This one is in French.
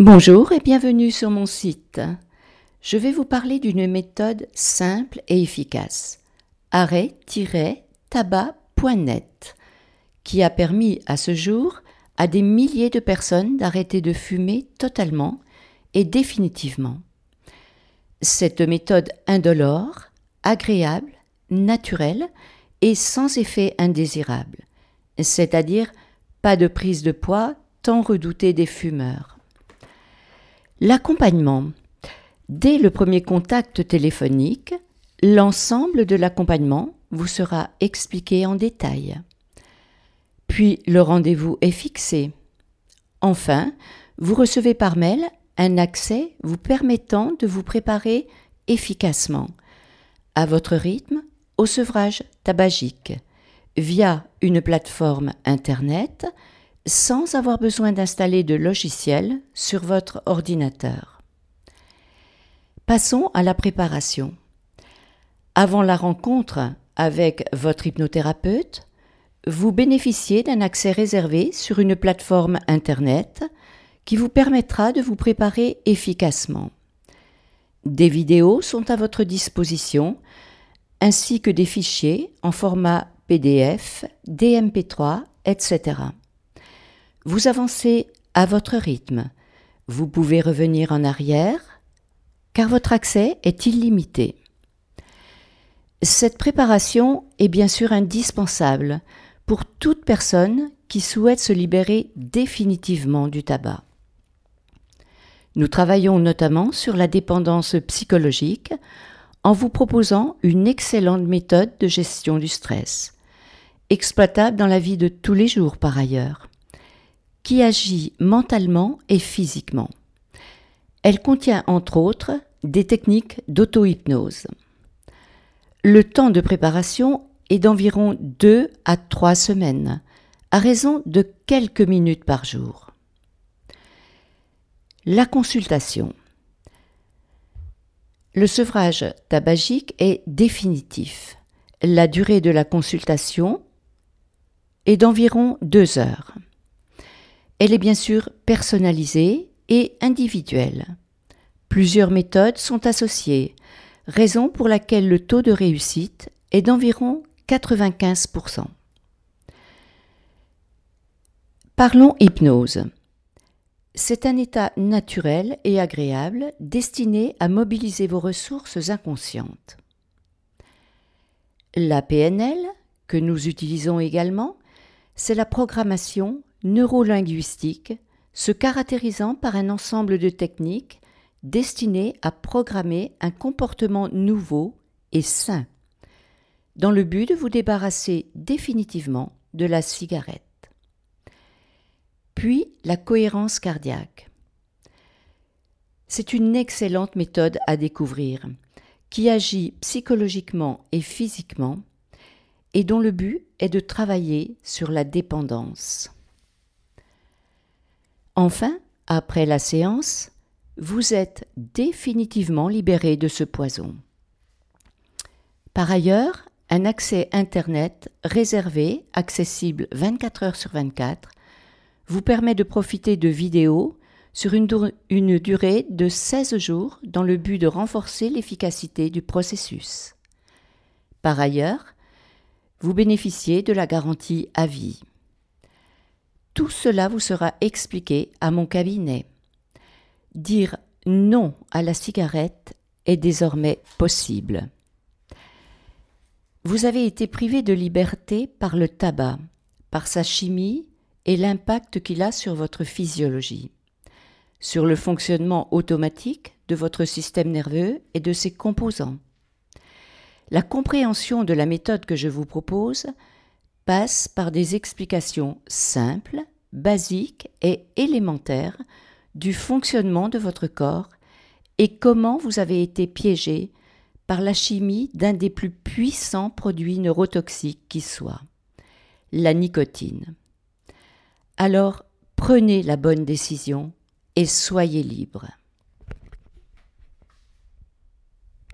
Bonjour et bienvenue sur mon site. Je vais vous parler d'une méthode simple et efficace, arrêt-tabac.net, qui a permis à ce jour à des milliers de personnes d'arrêter de fumer totalement et définitivement. Cette méthode indolore, agréable, naturelle et sans effet indésirable, c'est-à-dire pas de prise de poids tant redoutée des fumeurs. L'accompagnement. Dès le premier contact téléphonique, l'ensemble de l'accompagnement vous sera expliqué en détail. Puis le rendez-vous est fixé. Enfin, vous recevez par mail un accès vous permettant de vous préparer efficacement, à votre rythme, au sevrage tabagique, via une plateforme Internet sans avoir besoin d'installer de logiciel sur votre ordinateur. Passons à la préparation. Avant la rencontre avec votre hypnothérapeute, vous bénéficiez d'un accès réservé sur une plateforme Internet qui vous permettra de vous préparer efficacement. Des vidéos sont à votre disposition, ainsi que des fichiers en format PDF, DMP3, etc. Vous avancez à votre rythme. Vous pouvez revenir en arrière, car votre accès est illimité. Cette préparation est bien sûr indispensable pour toute personne qui souhaite se libérer définitivement du tabac. Nous travaillons notamment sur la dépendance psychologique en vous proposant une excellente méthode de gestion du stress, exploitable dans la vie de tous les jours par ailleurs qui agit mentalement et physiquement. Elle contient entre autres des techniques d'auto-hypnose. Le temps de préparation est d'environ 2 à 3 semaines, à raison de quelques minutes par jour. La consultation. Le sevrage tabagique est définitif. La durée de la consultation est d'environ 2 heures. Elle est bien sûr personnalisée et individuelle. Plusieurs méthodes sont associées, raison pour laquelle le taux de réussite est d'environ 95%. Parlons hypnose. C'est un état naturel et agréable destiné à mobiliser vos ressources inconscientes. La PNL, que nous utilisons également, c'est la programmation neurolinguistique se caractérisant par un ensemble de techniques destinées à programmer un comportement nouveau et sain, dans le but de vous débarrasser définitivement de la cigarette. Puis la cohérence cardiaque. C'est une excellente méthode à découvrir, qui agit psychologiquement et physiquement, et dont le but est de travailler sur la dépendance. Enfin, après la séance, vous êtes définitivement libéré de ce poison. Par ailleurs, un accès Internet réservé, accessible 24 heures sur 24, vous permet de profiter de vidéos sur une, durée de 16 jours dans le but de renforcer l'efficacité du processus. Par ailleurs, vous bénéficiez de la garantie à vie. Tout cela vous sera expliqué à mon cabinet. Dire non à la cigarette est désormais possible. Vous avez été privé de liberté par le tabac, par sa chimie et l'impact qu'il a sur votre physiologie, sur le fonctionnement automatique de votre système nerveux et de ses composants. La compréhension de la méthode que je vous propose passe par des explications simples, basiques et élémentaires du fonctionnement de votre corps et comment vous avez été piégé par la chimie d'un des plus puissants produits neurotoxiques qui soit, la nicotine. Alors prenez la bonne décision et soyez libre.